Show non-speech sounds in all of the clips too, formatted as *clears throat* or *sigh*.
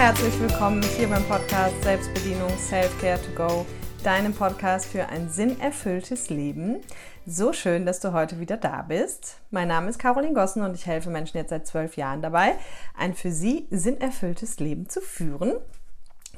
herzlich willkommen hier beim Podcast Selbstbedienung Self-Care to Go, deinem Podcast für ein sinnerfülltes Leben. So schön, dass du heute wieder da bist. Mein Name ist Caroline Gossen und ich helfe Menschen jetzt seit zwölf Jahren dabei, ein für sie sinnerfülltes Leben zu führen.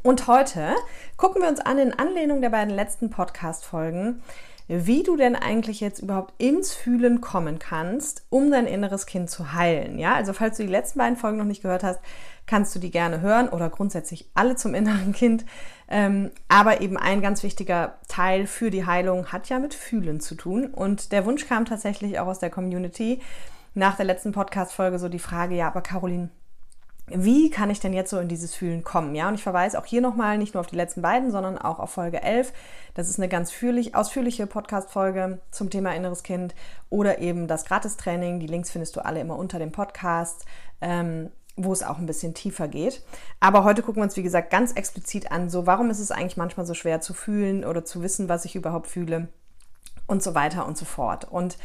Und heute gucken wir uns an in Anlehnung der beiden letzten Podcast-Folgen, wie du denn eigentlich jetzt überhaupt ins Fühlen kommen kannst, um dein inneres Kind zu heilen. Ja, also falls du die letzten beiden Folgen noch nicht gehört hast, kannst du die gerne hören oder grundsätzlich alle zum inneren Kind. Ähm, aber eben ein ganz wichtiger Teil für die Heilung hat ja mit Fühlen zu tun. Und der Wunsch kam tatsächlich auch aus der Community nach der letzten Podcast-Folge so die Frage, ja, aber Caroline, wie kann ich denn jetzt so in dieses Fühlen kommen? Ja, und ich verweise auch hier nochmal nicht nur auf die letzten beiden, sondern auch auf Folge 11. Das ist eine ganz fühlig, ausführliche Podcast-Folge zum Thema inneres Kind oder eben das Gratistraining. Die Links findest du alle immer unter dem Podcast. Ähm, wo es auch ein bisschen tiefer geht. Aber heute gucken wir uns, wie gesagt, ganz explizit an, so warum ist es eigentlich manchmal so schwer zu fühlen oder zu wissen, was ich überhaupt fühle und so weiter und so fort. Und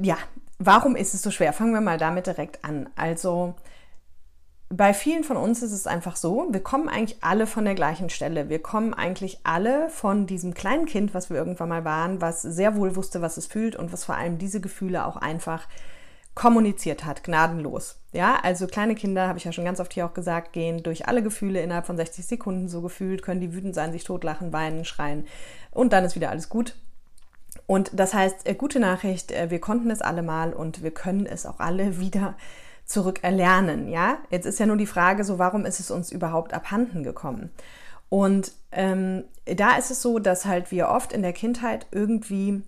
ja, warum ist es so schwer? Fangen wir mal damit direkt an. Also bei vielen von uns ist es einfach so, wir kommen eigentlich alle von der gleichen Stelle. Wir kommen eigentlich alle von diesem kleinen Kind, was wir irgendwann mal waren, was sehr wohl wusste, was es fühlt und was vor allem diese Gefühle auch einfach kommuniziert hat, gnadenlos. Ja, also kleine Kinder, habe ich ja schon ganz oft hier auch gesagt, gehen durch alle Gefühle innerhalb von 60 Sekunden so gefühlt, können die wütend sein, sich totlachen, weinen, schreien und dann ist wieder alles gut. Und das heißt, äh, gute Nachricht, äh, wir konnten es alle mal und wir können es auch alle *laughs* wieder zurück erlernen. Ja, jetzt ist ja nur die Frage, so warum ist es uns überhaupt abhanden gekommen? Und ähm, da ist es so, dass halt wir oft in der Kindheit irgendwie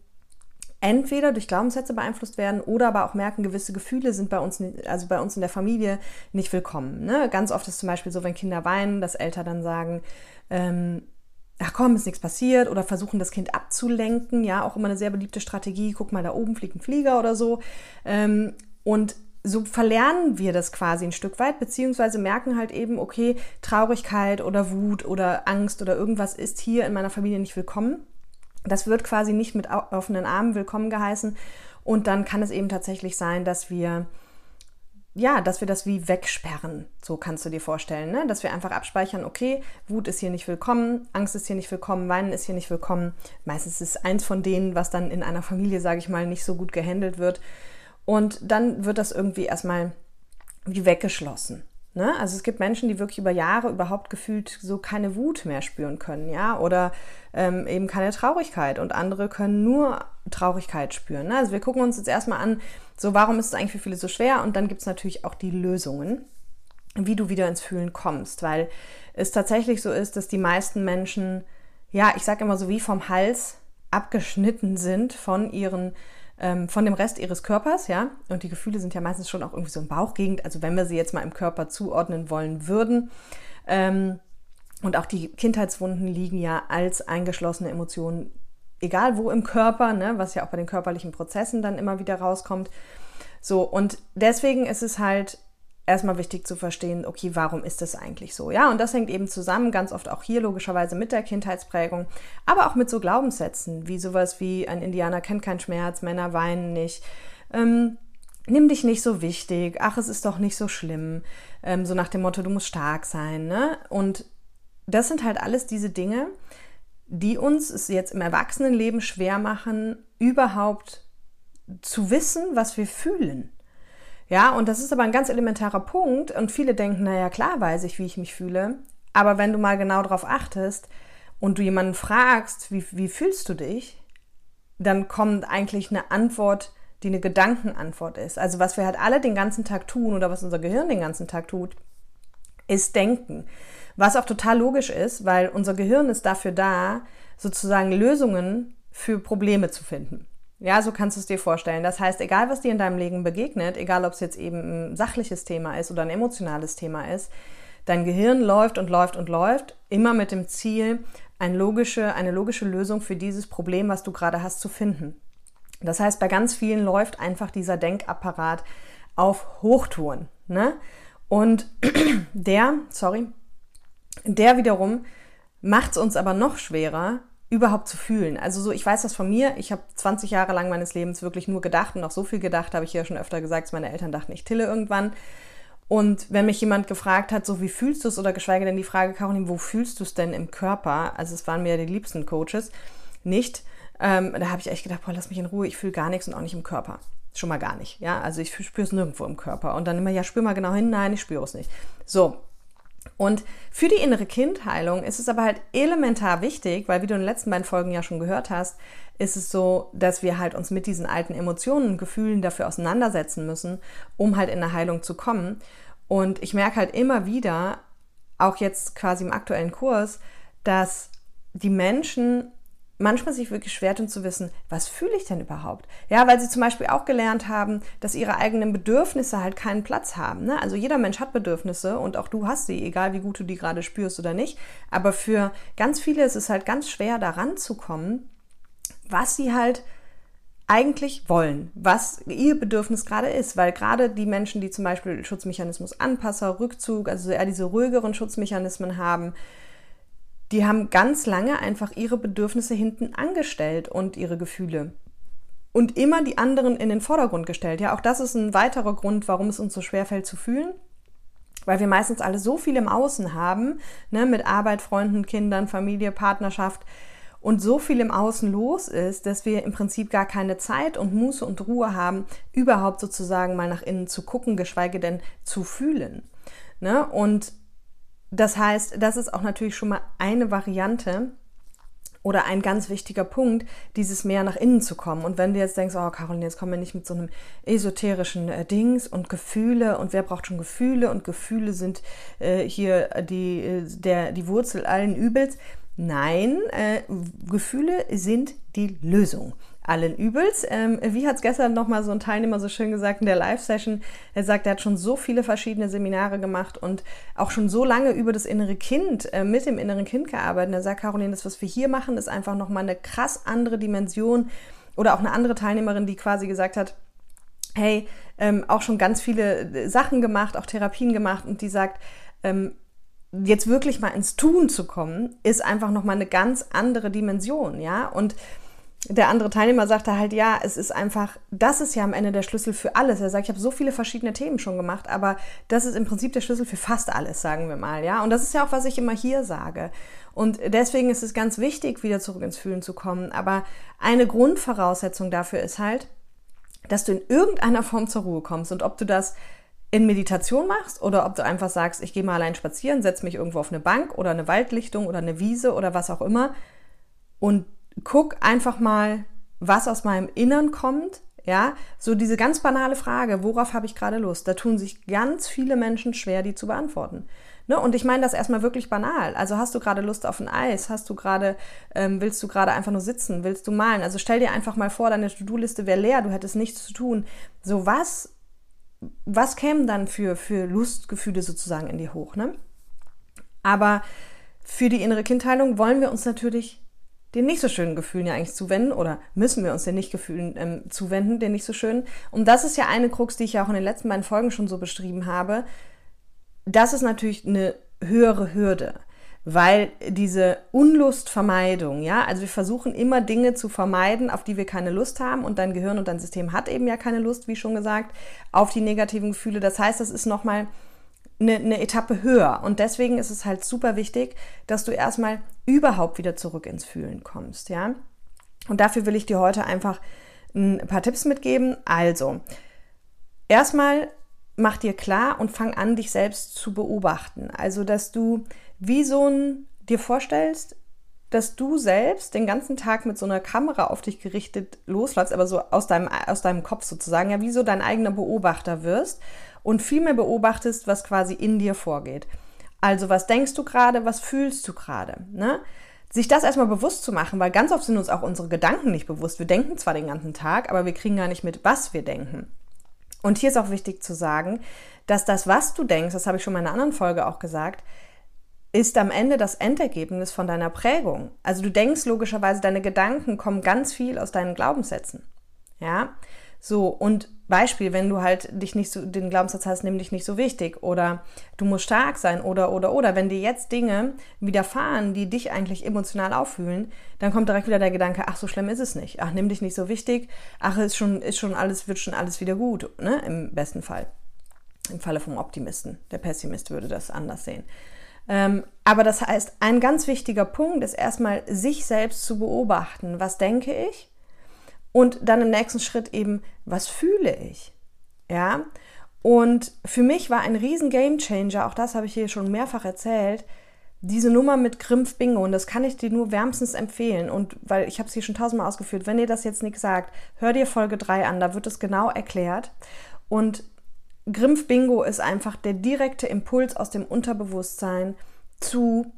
entweder durch Glaubenssätze beeinflusst werden oder aber auch merken, gewisse Gefühle sind bei uns, also bei uns in der Familie nicht willkommen. Ne? Ganz oft ist zum Beispiel so, wenn Kinder weinen, dass Eltern dann sagen, ähm, ach komm, ist nichts passiert oder versuchen das Kind abzulenken. Ja, auch immer eine sehr beliebte Strategie. Guck mal, da oben fliegt ein Flieger oder so. Ähm, und so verlernen wir das quasi ein Stück weit, beziehungsweise merken halt eben, okay, Traurigkeit oder Wut oder Angst oder irgendwas ist hier in meiner Familie nicht willkommen. Das wird quasi nicht mit offenen Armen willkommen geheißen. Und dann kann es eben tatsächlich sein, dass wir ja, dass wir das wie wegsperren, so kannst du dir vorstellen, ne? dass wir einfach abspeichern, okay, Wut ist hier nicht willkommen, Angst ist hier nicht willkommen, Weinen ist hier nicht willkommen. Meistens ist es eins von denen, was dann in einer Familie, sage ich mal, nicht so gut gehandelt wird. Und dann wird das irgendwie erstmal wie weggeschlossen. Ne? Also es gibt Menschen, die wirklich über Jahre überhaupt gefühlt so keine Wut mehr spüren können, ja, oder ähm, eben keine Traurigkeit und andere können nur Traurigkeit spüren. Ne? Also wir gucken uns jetzt erstmal an, so warum ist es eigentlich für viele so schwer und dann gibt es natürlich auch die Lösungen, wie du wieder ins Fühlen kommst, weil es tatsächlich so ist, dass die meisten Menschen, ja, ich sage immer so wie vom Hals abgeschnitten sind von ihren ähm, von dem Rest ihres Körpers, ja. Und die Gefühle sind ja meistens schon auch irgendwie so im Bauchgegend, also wenn wir sie jetzt mal im Körper zuordnen wollen würden. Ähm, und auch die Kindheitswunden liegen ja als eingeschlossene Emotionen, egal wo im Körper, ne, was ja auch bei den körperlichen Prozessen dann immer wieder rauskommt. So, und deswegen ist es halt erstmal wichtig zu verstehen, okay, warum ist das eigentlich so? Ja, und das hängt eben zusammen, ganz oft auch hier logischerweise mit der Kindheitsprägung, aber auch mit so Glaubenssätzen, wie sowas wie ein Indianer kennt keinen Schmerz, Männer weinen nicht. Ähm, nimm dich nicht so wichtig, ach, es ist doch nicht so schlimm, ähm, so nach dem Motto, du musst stark sein, ne? Und das sind halt alles diese Dinge, die uns es jetzt im Erwachsenenleben schwer machen, überhaupt zu wissen, was wir fühlen. Ja, und das ist aber ein ganz elementarer Punkt und viele denken, naja, klar weiß ich, wie ich mich fühle, aber wenn du mal genau darauf achtest und du jemanden fragst, wie, wie fühlst du dich, dann kommt eigentlich eine Antwort, die eine Gedankenantwort ist. Also was wir halt alle den ganzen Tag tun oder was unser Gehirn den ganzen Tag tut, ist denken. Was auch total logisch ist, weil unser Gehirn ist dafür da, sozusagen Lösungen für Probleme zu finden. Ja, so kannst du es dir vorstellen. Das heißt, egal was dir in deinem Leben begegnet, egal ob es jetzt eben ein sachliches Thema ist oder ein emotionales Thema ist, dein Gehirn läuft und läuft und läuft, immer mit dem Ziel, eine logische, eine logische Lösung für dieses Problem, was du gerade hast, zu finden. Das heißt, bei ganz vielen läuft einfach dieser Denkapparat auf Hochtouren. Ne? Und *clears throat* der, sorry, der wiederum macht es uns aber noch schwerer, überhaupt zu fühlen. Also so, ich weiß das von mir. Ich habe 20 Jahre lang meines Lebens wirklich nur gedacht und auch so viel gedacht, habe ich ja schon öfter gesagt, meine Eltern dachten, ich tille irgendwann. Und wenn mich jemand gefragt hat, so wie fühlst du es, oder geschweige denn die Frage, Caroline, wo fühlst du es denn im Körper? Also es waren mir die liebsten Coaches, nicht. Ähm, da habe ich echt gedacht, boah, lass mich in Ruhe, ich fühle gar nichts und auch nicht im Körper. Schon mal gar nicht, ja. Also ich spüre es nirgendwo im Körper. Und dann immer, ja, spür mal genau hin, nein, ich spüre es nicht. So, und für die innere Kindheilung ist es aber halt elementar wichtig, weil wie du in den letzten beiden Folgen ja schon gehört hast, ist es so, dass wir halt uns mit diesen alten Emotionen und Gefühlen dafür auseinandersetzen müssen, um halt in eine Heilung zu kommen. Und ich merke halt immer wieder, auch jetzt quasi im aktuellen Kurs, dass die Menschen manchmal sich wirklich schwer tun zu wissen, was fühle ich denn überhaupt? Ja, weil sie zum Beispiel auch gelernt haben, dass ihre eigenen Bedürfnisse halt keinen Platz haben. Ne? Also jeder Mensch hat Bedürfnisse und auch du hast sie, egal wie gut du die gerade spürst oder nicht. Aber für ganz viele ist es halt ganz schwer, daran zu kommen, was sie halt eigentlich wollen, was ihr Bedürfnis gerade ist, weil gerade die Menschen, die zum Beispiel Schutzmechanismus Anpasser, Rückzug, also eher diese ruhigeren Schutzmechanismen haben, die haben ganz lange einfach ihre Bedürfnisse hinten angestellt und ihre Gefühle. Und immer die anderen in den Vordergrund gestellt. Ja, auch das ist ein weiterer Grund, warum es uns so schwer fällt zu fühlen. Weil wir meistens alle so viel im Außen haben, ne, mit Arbeit, Freunden, Kindern, Familie, Partnerschaft und so viel im Außen los ist, dass wir im Prinzip gar keine Zeit und Muße und Ruhe haben, überhaupt sozusagen mal nach innen zu gucken, geschweige denn zu fühlen. Ne? Und das heißt, das ist auch natürlich schon mal eine Variante oder ein ganz wichtiger Punkt, dieses mehr nach innen zu kommen. Und wenn du jetzt denkst, oh Caroline, jetzt kommen wir nicht mit so einem esoterischen äh, Dings und Gefühle und wer braucht schon Gefühle und Gefühle sind äh, hier die, äh, der, die Wurzel allen Übels. Nein, äh, Gefühle sind die Lösung allen Übels. Ähm, wie hat es gestern nochmal so ein Teilnehmer so schön gesagt in der Live-Session? Er sagt, er hat schon so viele verschiedene Seminare gemacht und auch schon so lange über das innere Kind, äh, mit dem inneren Kind gearbeitet. Er sagt, Caroline, das, was wir hier machen, ist einfach nochmal eine krass andere Dimension. Oder auch eine andere Teilnehmerin, die quasi gesagt hat, hey, ähm, auch schon ganz viele äh, Sachen gemacht, auch Therapien gemacht und die sagt, ähm, jetzt wirklich mal ins Tun zu kommen, ist einfach nochmal eine ganz andere Dimension, ja. Und der andere Teilnehmer sagte halt, ja, es ist einfach, das ist ja am Ende der Schlüssel für alles. Er sagt, ich habe so viele verschiedene Themen schon gemacht, aber das ist im Prinzip der Schlüssel für fast alles, sagen wir mal, ja. Und das ist ja auch, was ich immer hier sage. Und deswegen ist es ganz wichtig, wieder zurück ins Fühlen zu kommen. Aber eine Grundvoraussetzung dafür ist halt, dass du in irgendeiner Form zur Ruhe kommst. Und ob du das in Meditation machst oder ob du einfach sagst, ich gehe mal allein spazieren, setze mich irgendwo auf eine Bank oder eine Waldlichtung oder eine Wiese oder was auch immer und guck einfach mal, was aus meinem Innern kommt. Ja, so diese ganz banale Frage, worauf habe ich gerade Lust? Da tun sich ganz viele Menschen schwer, die zu beantworten. Ne? Und ich meine das erstmal wirklich banal. Also hast du gerade Lust auf ein Eis? Hast du gerade, ähm, willst du gerade einfach nur sitzen? Willst du malen? Also stell dir einfach mal vor, deine To-Do-Liste wäre leer, du hättest nichts zu tun. So was, was kämen dann für, für Lustgefühle sozusagen in dir hoch? Ne? Aber für die innere Kindheilung wollen wir uns natürlich den nicht so schönen Gefühlen ja eigentlich zuwenden oder müssen wir uns den nicht Gefühlen ähm, zuwenden, den nicht so schönen. Und das ist ja eine Krux, die ich ja auch in den letzten beiden Folgen schon so beschrieben habe. Das ist natürlich eine höhere Hürde, weil diese Unlustvermeidung, ja, also wir versuchen immer Dinge zu vermeiden, auf die wir keine Lust haben und dein Gehirn und dein System hat eben ja keine Lust, wie schon gesagt, auf die negativen Gefühle. Das heißt, das ist nochmal eine, eine Etappe höher. Und deswegen ist es halt super wichtig, dass du erstmal überhaupt wieder zurück ins Fühlen kommst, ja. Und dafür will ich dir heute einfach ein paar Tipps mitgeben. Also, erstmal mach dir klar und fang an, dich selbst zu beobachten. Also, dass du wie so ein dir vorstellst, dass du selbst den ganzen Tag mit so einer Kamera auf dich gerichtet losläufst, aber so aus deinem, aus deinem Kopf sozusagen, ja, wie so dein eigener Beobachter wirst und viel mehr beobachtest, was quasi in dir vorgeht. Also was denkst du gerade, was fühlst du gerade? Ne? Sich das erstmal bewusst zu machen, weil ganz oft sind uns auch unsere Gedanken nicht bewusst. Wir denken zwar den ganzen Tag, aber wir kriegen gar nicht mit, was wir denken. Und hier ist auch wichtig zu sagen, dass das, was du denkst, das habe ich schon mal in einer anderen Folge auch gesagt, ist am Ende das Endergebnis von deiner Prägung. Also du denkst logischerweise, deine Gedanken kommen ganz viel aus deinen Glaubenssätzen. Ja, so und Beispiel, wenn du halt dich nicht so, den Glaubenssatz hast, nimm dich nicht so wichtig oder du musst stark sein oder, oder, oder. Wenn dir jetzt Dinge widerfahren, die dich eigentlich emotional auffühlen, dann kommt direkt wieder der Gedanke, ach, so schlimm ist es nicht. Ach, nimm dich nicht so wichtig. Ach, ist schon, ist schon alles, wird schon alles wieder gut, ne? Im besten Fall. Im Falle vom Optimisten. Der Pessimist würde das anders sehen. Ähm, aber das heißt, ein ganz wichtiger Punkt ist erstmal, sich selbst zu beobachten. Was denke ich? Und dann im nächsten Schritt eben, was fühle ich? Ja. Und für mich war ein riesen Gamechanger, auch das habe ich hier schon mehrfach erzählt, diese Nummer mit Grimpf Bingo. Und das kann ich dir nur wärmstens empfehlen. Und weil ich habe es hier schon tausendmal ausgeführt, wenn ihr das jetzt nicht sagt, hör dir Folge 3 an, da wird es genau erklärt. Und Grimpf Bingo ist einfach der direkte Impuls aus dem Unterbewusstsein zu,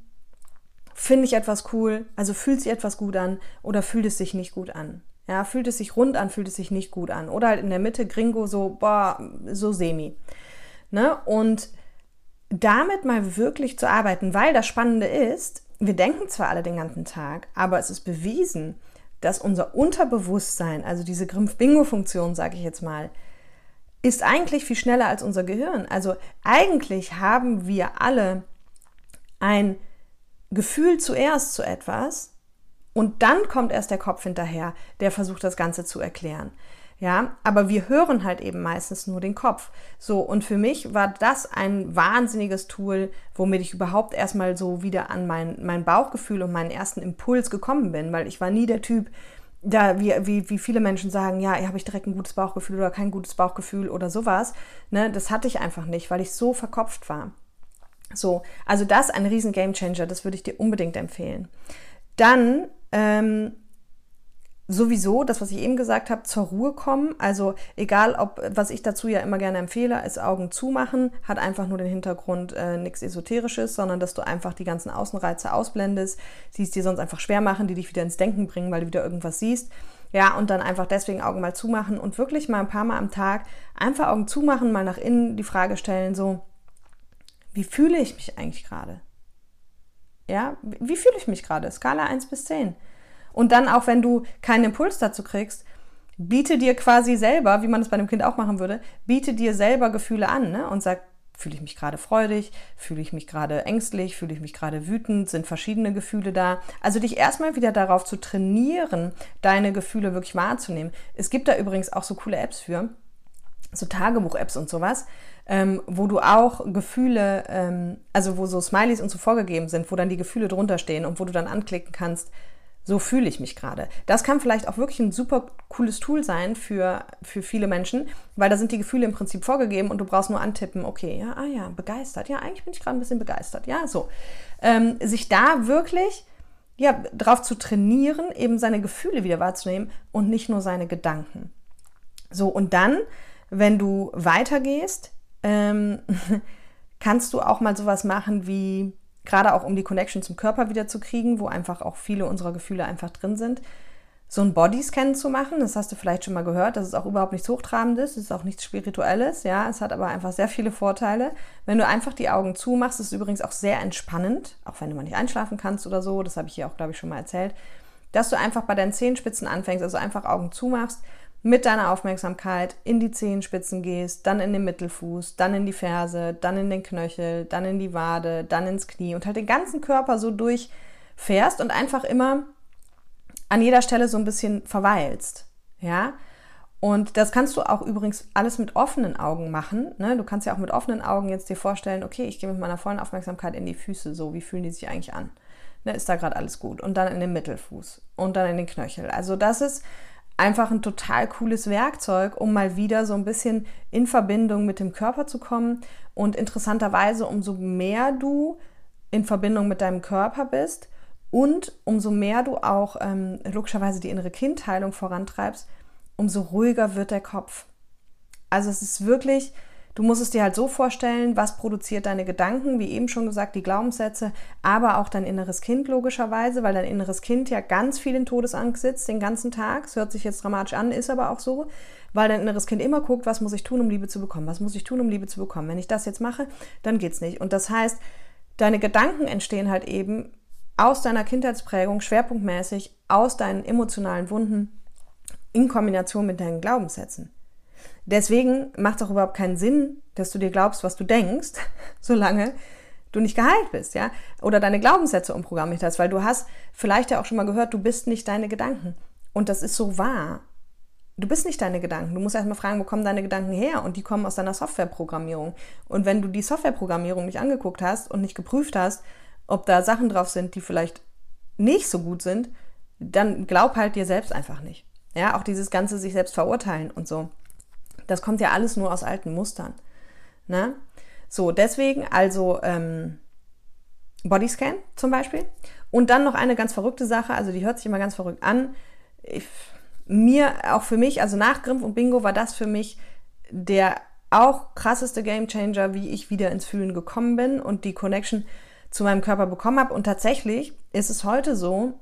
finde ich etwas cool, also fühlt sich etwas gut an oder fühlt es sich nicht gut an. Ja, fühlt es sich rund an, fühlt es sich nicht gut an. Oder halt in der Mitte Gringo so, boah, so semi. Ne? Und damit mal wirklich zu arbeiten, weil das Spannende ist, wir denken zwar alle den ganzen Tag, aber es ist bewiesen, dass unser Unterbewusstsein, also diese Grimpf-Bingo-Funktion, sage ich jetzt mal, ist eigentlich viel schneller als unser Gehirn. Also eigentlich haben wir alle ein Gefühl zuerst zu etwas und dann kommt erst der Kopf hinterher, der versucht das Ganze zu erklären. Ja, aber wir hören halt eben meistens nur den Kopf. So, und für mich war das ein wahnsinniges Tool, womit ich überhaupt erstmal so wieder an mein, mein Bauchgefühl und meinen ersten Impuls gekommen bin, weil ich war nie der Typ, da, wie, wie, wie viele Menschen sagen, ja, habe ich direkt ein gutes Bauchgefühl oder kein gutes Bauchgefühl oder sowas. Ne, das hatte ich einfach nicht, weil ich so verkopft war. So, also das ein riesen Gamechanger, das würde ich dir unbedingt empfehlen. Dann ähm, sowieso, das, was ich eben gesagt habe, zur Ruhe kommen. Also egal, ob, was ich dazu ja immer gerne empfehle, ist Augen zumachen, hat einfach nur den Hintergrund äh, nichts Esoterisches, sondern dass du einfach die ganzen Außenreize ausblendest, die es dir sonst einfach schwer machen, die dich wieder ins Denken bringen, weil du wieder irgendwas siehst. Ja, und dann einfach deswegen Augen mal zumachen und wirklich mal ein paar Mal am Tag einfach Augen zumachen, mal nach innen die Frage stellen, so, wie fühle ich mich eigentlich gerade? Ja, wie fühle ich mich gerade? Skala 1 bis 10. Und dann auch, wenn du keinen Impuls dazu kriegst, biete dir quasi selber, wie man es bei einem Kind auch machen würde, biete dir selber Gefühle an ne? und sag, fühle ich mich gerade freudig, fühle ich mich gerade ängstlich, fühle ich mich gerade wütend, sind verschiedene Gefühle da. Also dich erstmal wieder darauf zu trainieren, deine Gefühle wirklich wahrzunehmen. Es gibt da übrigens auch so coole Apps für, so Tagebuch-Apps und sowas, ähm, wo du auch Gefühle, ähm, also wo so Smileys und so vorgegeben sind, wo dann die Gefühle drunter stehen und wo du dann anklicken kannst, so fühle ich mich gerade. Das kann vielleicht auch wirklich ein super cooles Tool sein für, für viele Menschen, weil da sind die Gefühle im Prinzip vorgegeben und du brauchst nur antippen, okay, ja, ah ja, begeistert, ja, eigentlich bin ich gerade ein bisschen begeistert, ja, so. Ähm, sich da wirklich, ja, drauf zu trainieren, eben seine Gefühle wieder wahrzunehmen und nicht nur seine Gedanken. So, und dann, wenn du weitergehst, ähm, *laughs* kannst du auch mal sowas machen wie, gerade auch um die Connection zum Körper wieder zu kriegen, wo einfach auch viele unserer Gefühle einfach drin sind, so ein Bodyscan zu machen. Das hast du vielleicht schon mal gehört. Das ist auch überhaupt nichts Hochtrabendes, das ist auch nichts Spirituelles. Ja, es hat aber einfach sehr viele Vorteile. Wenn du einfach die Augen zumachst, ist es übrigens auch sehr entspannend, auch wenn du mal nicht einschlafen kannst oder so. Das habe ich hier auch, glaube ich, schon mal erzählt. Dass du einfach bei deinen Zehenspitzen anfängst, also einfach Augen zumachst mit deiner Aufmerksamkeit in die Zehenspitzen gehst, dann in den Mittelfuß, dann in die Ferse, dann in den Knöchel, dann in die Wade, dann ins Knie und halt den ganzen Körper so durchfährst und einfach immer an jeder Stelle so ein bisschen verweilst. Ja? Und das kannst du auch übrigens alles mit offenen Augen machen. Ne? Du kannst ja auch mit offenen Augen jetzt dir vorstellen, okay, ich gehe mit meiner vollen Aufmerksamkeit in die Füße, so wie fühlen die sich eigentlich an? Ne, ist da gerade alles gut? Und dann in den Mittelfuß und dann in den Knöchel. Also das ist einfach ein total cooles Werkzeug, um mal wieder so ein bisschen in Verbindung mit dem Körper zu kommen. Und interessanterweise, umso mehr du in Verbindung mit deinem Körper bist und umso mehr du auch ähm, logischerweise die innere Kindheilung vorantreibst, umso ruhiger wird der Kopf. Also es ist wirklich Du musst es dir halt so vorstellen, was produziert deine Gedanken, wie eben schon gesagt, die Glaubenssätze, aber auch dein inneres Kind logischerweise, weil dein inneres Kind ja ganz viel in Todesangst sitzt den ganzen Tag. Es hört sich jetzt dramatisch an, ist aber auch so, weil dein inneres Kind immer guckt, was muss ich tun, um Liebe zu bekommen? Was muss ich tun, um Liebe zu bekommen? Wenn ich das jetzt mache, dann geht's nicht. Und das heißt, deine Gedanken entstehen halt eben aus deiner Kindheitsprägung, schwerpunktmäßig aus deinen emotionalen Wunden in Kombination mit deinen Glaubenssätzen. Deswegen macht es auch überhaupt keinen Sinn, dass du dir glaubst, was du denkst, *laughs* solange du nicht geheilt bist, ja? Oder deine Glaubenssätze umprogrammiert hast, weil du hast vielleicht ja auch schon mal gehört, du bist nicht deine Gedanken. Und das ist so wahr. Du bist nicht deine Gedanken. Du musst erstmal fragen, wo kommen deine Gedanken her? Und die kommen aus deiner Softwareprogrammierung. Und wenn du die Softwareprogrammierung nicht angeguckt hast und nicht geprüft hast, ob da Sachen drauf sind, die vielleicht nicht so gut sind, dann glaub halt dir selbst einfach nicht. Ja, auch dieses ganze sich selbst verurteilen und so. Das kommt ja alles nur aus alten Mustern. Ne? So, deswegen also ähm, Bodyscan zum Beispiel. Und dann noch eine ganz verrückte Sache, also die hört sich immer ganz verrückt an. Ich, mir, auch für mich, also nach Grimpf und Bingo war das für mich der auch krasseste Gamechanger, wie ich wieder ins Fühlen gekommen bin und die Connection zu meinem Körper bekommen habe. Und tatsächlich ist es heute so,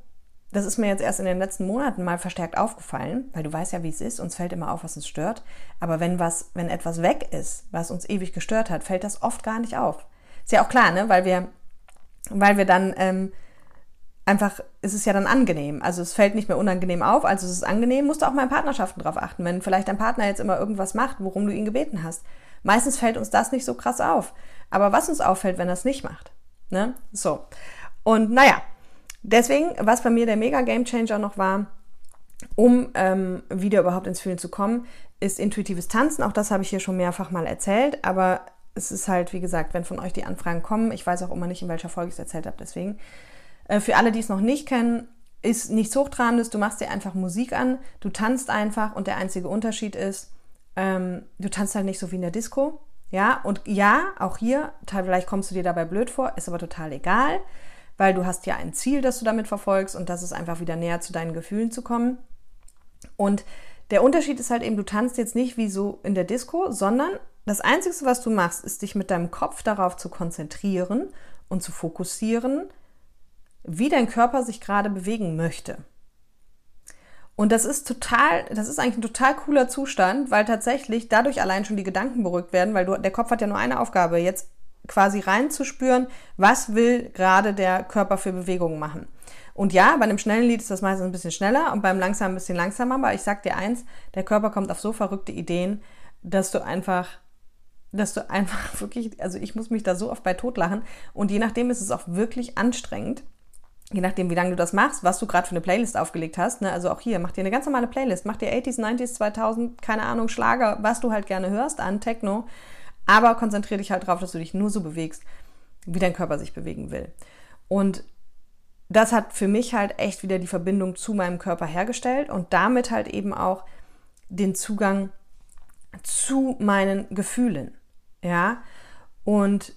das ist mir jetzt erst in den letzten Monaten mal verstärkt aufgefallen, weil du weißt ja, wie es ist, uns fällt immer auf, was uns stört. Aber wenn was, wenn etwas weg ist, was uns ewig gestört hat, fällt das oft gar nicht auf. Ist ja auch klar, ne? Weil wir, weil wir dann ähm, einfach, es ist ja dann angenehm. Also es fällt nicht mehr unangenehm auf, also es ist angenehm, musst du auch mal in Partnerschaften drauf achten. Wenn vielleicht dein Partner jetzt immer irgendwas macht, worum du ihn gebeten hast. Meistens fällt uns das nicht so krass auf. Aber was uns auffällt, wenn er es nicht macht. Ne? So. Und naja, deswegen, was bei mir der mega Game Changer noch war, um ähm, wieder überhaupt ins Fühlen zu kommen, ist intuitives Tanzen. Auch das habe ich hier schon mehrfach mal erzählt, aber es ist halt, wie gesagt, wenn von euch die Anfragen kommen, ich weiß auch immer nicht, in welcher Folge ich es erzählt habe, deswegen äh, für alle, die es noch nicht kennen, ist nichts Hochtrabendes. Du machst dir einfach Musik an, du tanzt einfach und der einzige Unterschied ist, ähm, du tanzt halt nicht so wie in der Disco. Ja, und ja, auch hier, vielleicht kommst du dir dabei blöd vor, ist aber total egal, weil du hast ja ein Ziel, das du damit verfolgst und das ist einfach wieder näher zu deinen Gefühlen zu kommen. Und der Unterschied ist halt eben, du tanzt jetzt nicht wie so in der Disco, sondern das Einzige, was du machst, ist dich mit deinem Kopf darauf zu konzentrieren und zu fokussieren, wie dein Körper sich gerade bewegen möchte. Und das ist total, das ist eigentlich ein total cooler Zustand, weil tatsächlich dadurch allein schon die Gedanken beruhigt werden, weil du, der Kopf hat ja nur eine Aufgabe, jetzt quasi reinzuspüren, was will gerade der Körper für Bewegungen machen. Und ja, bei einem schnellen Lied ist das meistens ein bisschen schneller und beim langsamen ein bisschen langsamer, aber ich sag dir eins, der Körper kommt auf so verrückte Ideen, dass du einfach dass du einfach *laughs* wirklich, also ich muss mich da so oft bei totlachen und je nachdem ist es auch wirklich anstrengend je nachdem, wie lange du das machst, was du gerade für eine Playlist aufgelegt hast. Ne? Also auch hier, mach dir eine ganz normale Playlist. Mach dir 80s, 90s, 2000, keine Ahnung, Schlager, was du halt gerne hörst an, Techno. Aber konzentriere dich halt darauf, dass du dich nur so bewegst, wie dein Körper sich bewegen will. Und das hat für mich halt echt wieder die Verbindung zu meinem Körper hergestellt und damit halt eben auch den Zugang zu meinen Gefühlen. Ja, und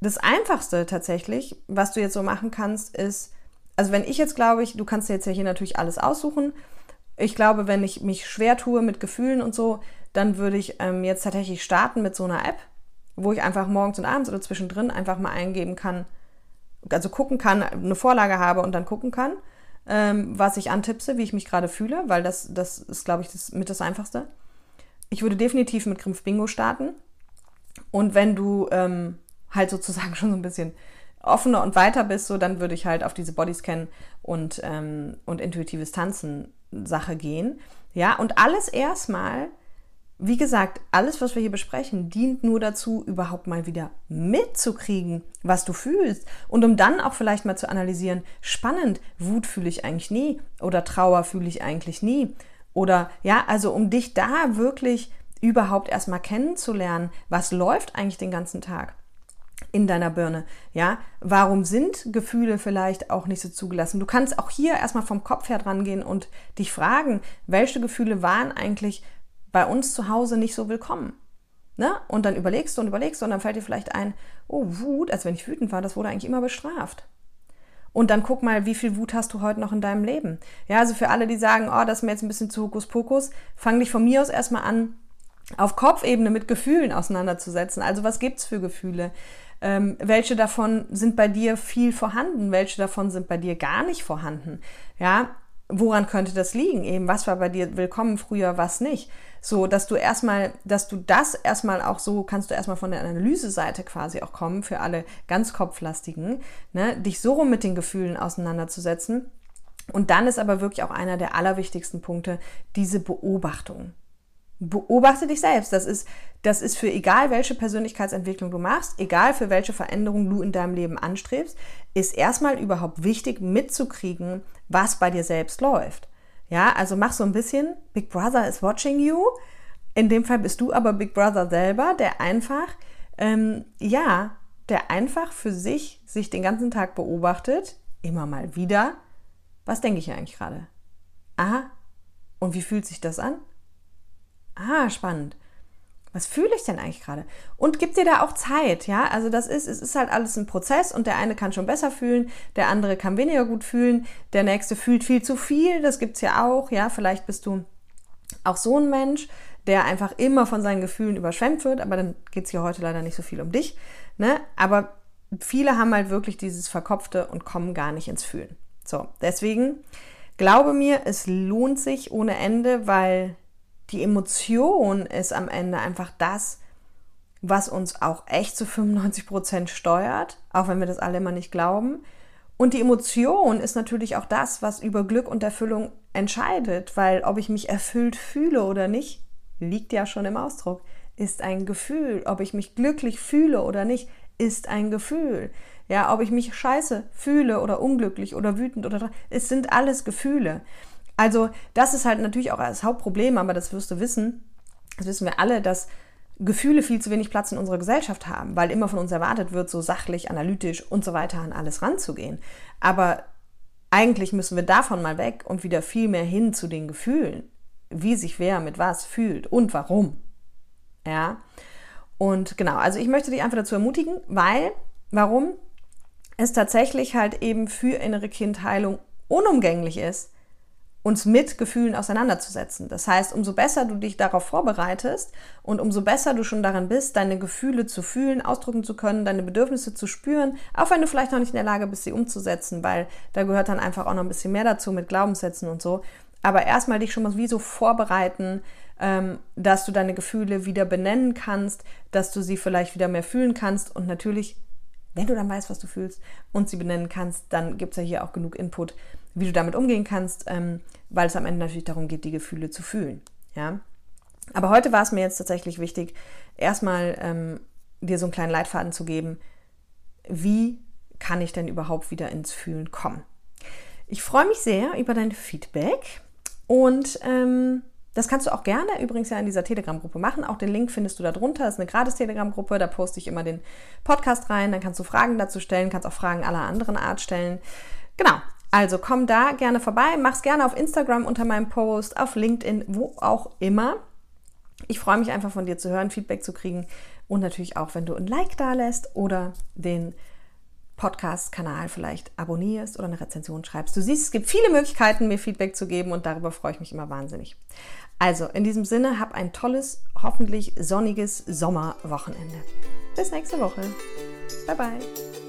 das Einfachste tatsächlich, was du jetzt so machen kannst, ist, also wenn ich jetzt glaube ich, du kannst dir jetzt ja hier natürlich alles aussuchen. Ich glaube, wenn ich mich schwer tue mit Gefühlen und so, dann würde ich ähm, jetzt tatsächlich starten mit so einer App, wo ich einfach morgens und abends oder zwischendrin einfach mal eingeben kann, also gucken kann, eine Vorlage habe und dann gucken kann, ähm, was ich antipse, wie ich mich gerade fühle, weil das, das ist, glaube ich, das, mit das Einfachste. Ich würde definitiv mit Grimpf Bingo starten. Und wenn du ähm, halt sozusagen *laughs* schon so ein bisschen offener und weiter bist, so dann würde ich halt auf diese Bodyscan und, ähm, und intuitives Tanzen Sache gehen. Ja, und alles erstmal, wie gesagt, alles, was wir hier besprechen, dient nur dazu, überhaupt mal wieder mitzukriegen, was du fühlst. Und um dann auch vielleicht mal zu analysieren, spannend, Wut fühle ich eigentlich nie oder Trauer fühle ich eigentlich nie. Oder ja, also um dich da wirklich überhaupt erstmal kennenzulernen, was läuft eigentlich den ganzen Tag in deiner Birne. Ja, warum sind Gefühle vielleicht auch nicht so zugelassen? Du kannst auch hier erstmal vom Kopf her dran gehen und dich fragen, welche Gefühle waren eigentlich bei uns zu Hause nicht so willkommen? Ne? Und dann überlegst du und überlegst du und dann fällt dir vielleicht ein, oh, Wut, als wenn ich wütend war, das wurde eigentlich immer bestraft. Und dann guck mal, wie viel Wut hast du heute noch in deinem Leben? Ja, also für alle, die sagen, oh, das ist mir jetzt ein bisschen zu Hokuspokus, fang dich von mir aus erstmal an, auf Kopfebene mit Gefühlen auseinanderzusetzen. Also was gibt's für Gefühle? Ähm, welche davon sind bei dir viel vorhanden? Welche davon sind bei dir gar nicht vorhanden? Ja, woran könnte das liegen? Eben, was war bei dir willkommen früher, was nicht? So, dass du erstmal, dass du das erstmal auch so, kannst du erstmal von der Analyseseite quasi auch kommen für alle ganz Kopflastigen, ne? dich so rum mit den Gefühlen auseinanderzusetzen. Und dann ist aber wirklich auch einer der allerwichtigsten Punkte diese Beobachtung beobachte dich selbst. Das ist, das ist für egal welche Persönlichkeitsentwicklung du machst, egal für welche Veränderung du in deinem Leben anstrebst, ist erstmal überhaupt wichtig mitzukriegen, was bei dir selbst läuft. Ja, also mach so ein bisschen Big Brother is watching you. In dem Fall bist du aber Big Brother selber, der einfach, ähm, ja, der einfach für sich sich den ganzen Tag beobachtet, immer mal wieder. Was denke ich eigentlich gerade? Aha. Und wie fühlt sich das an? Ah, spannend. Was fühle ich denn eigentlich gerade? Und gib dir da auch Zeit, ja? Also das ist, es ist halt alles ein Prozess und der eine kann schon besser fühlen, der andere kann weniger gut fühlen, der nächste fühlt viel zu viel, das gibt's ja auch, ja? Vielleicht bist du auch so ein Mensch, der einfach immer von seinen Gefühlen überschwemmt wird, aber dann geht's hier heute leider nicht so viel um dich, ne? Aber viele haben halt wirklich dieses Verkopfte und kommen gar nicht ins Fühlen. So, deswegen glaube mir, es lohnt sich ohne Ende, weil die Emotion ist am Ende einfach das, was uns auch echt zu 95 Prozent steuert, auch wenn wir das alle immer nicht glauben. Und die Emotion ist natürlich auch das, was über Glück und Erfüllung entscheidet, weil ob ich mich erfüllt fühle oder nicht, liegt ja schon im Ausdruck, ist ein Gefühl. Ob ich mich glücklich fühle oder nicht, ist ein Gefühl. Ja, ob ich mich scheiße fühle oder unglücklich oder wütend oder es sind alles Gefühle. Also das ist halt natürlich auch das Hauptproblem, aber das wirst du wissen, das wissen wir alle, dass Gefühle viel zu wenig Platz in unserer Gesellschaft haben, weil immer von uns erwartet wird, so sachlich, analytisch und so weiter an alles ranzugehen. Aber eigentlich müssen wir davon mal weg und wieder viel mehr hin zu den Gefühlen, wie sich wer mit was fühlt und warum. Ja. Und genau, also ich möchte dich einfach dazu ermutigen, weil, warum es tatsächlich halt eben für innere Kindheilung unumgänglich ist, uns mit Gefühlen auseinanderzusetzen. Das heißt, umso besser du dich darauf vorbereitest und umso besser du schon daran bist, deine Gefühle zu fühlen, ausdrücken zu können, deine Bedürfnisse zu spüren, auch wenn du vielleicht noch nicht in der Lage bist, sie umzusetzen, weil da gehört dann einfach auch noch ein bisschen mehr dazu mit Glaubenssätzen und so. Aber erstmal dich schon mal wie so vorbereiten, ähm, dass du deine Gefühle wieder benennen kannst, dass du sie vielleicht wieder mehr fühlen kannst und natürlich wenn du dann weißt, was du fühlst und sie benennen kannst, dann gibt es ja hier auch genug Input, wie du damit umgehen kannst, ähm, weil es am Ende natürlich darum geht, die Gefühle zu fühlen. Ja? Aber heute war es mir jetzt tatsächlich wichtig, erstmal ähm, dir so einen kleinen Leitfaden zu geben, wie kann ich denn überhaupt wieder ins Fühlen kommen. Ich freue mich sehr über dein Feedback und ähm, das kannst du auch gerne übrigens ja in dieser Telegram-Gruppe machen. Auch den Link findest du da drunter. Das ist eine gratis Telegram-Gruppe. Da poste ich immer den Podcast rein. Dann kannst du Fragen dazu stellen, kannst auch Fragen aller anderen Art stellen. Genau. Also komm da gerne vorbei. Mach's gerne auf Instagram unter meinem Post, auf LinkedIn, wo auch immer. Ich freue mich einfach von dir zu hören, Feedback zu kriegen und natürlich auch, wenn du ein Like da lässt oder den Podcast-Kanal vielleicht abonnierst oder eine Rezension schreibst. Du siehst, es gibt viele Möglichkeiten, mir Feedback zu geben und darüber freue ich mich immer wahnsinnig. Also, in diesem Sinne, hab ein tolles, hoffentlich sonniges Sommerwochenende. Bis nächste Woche. Bye bye.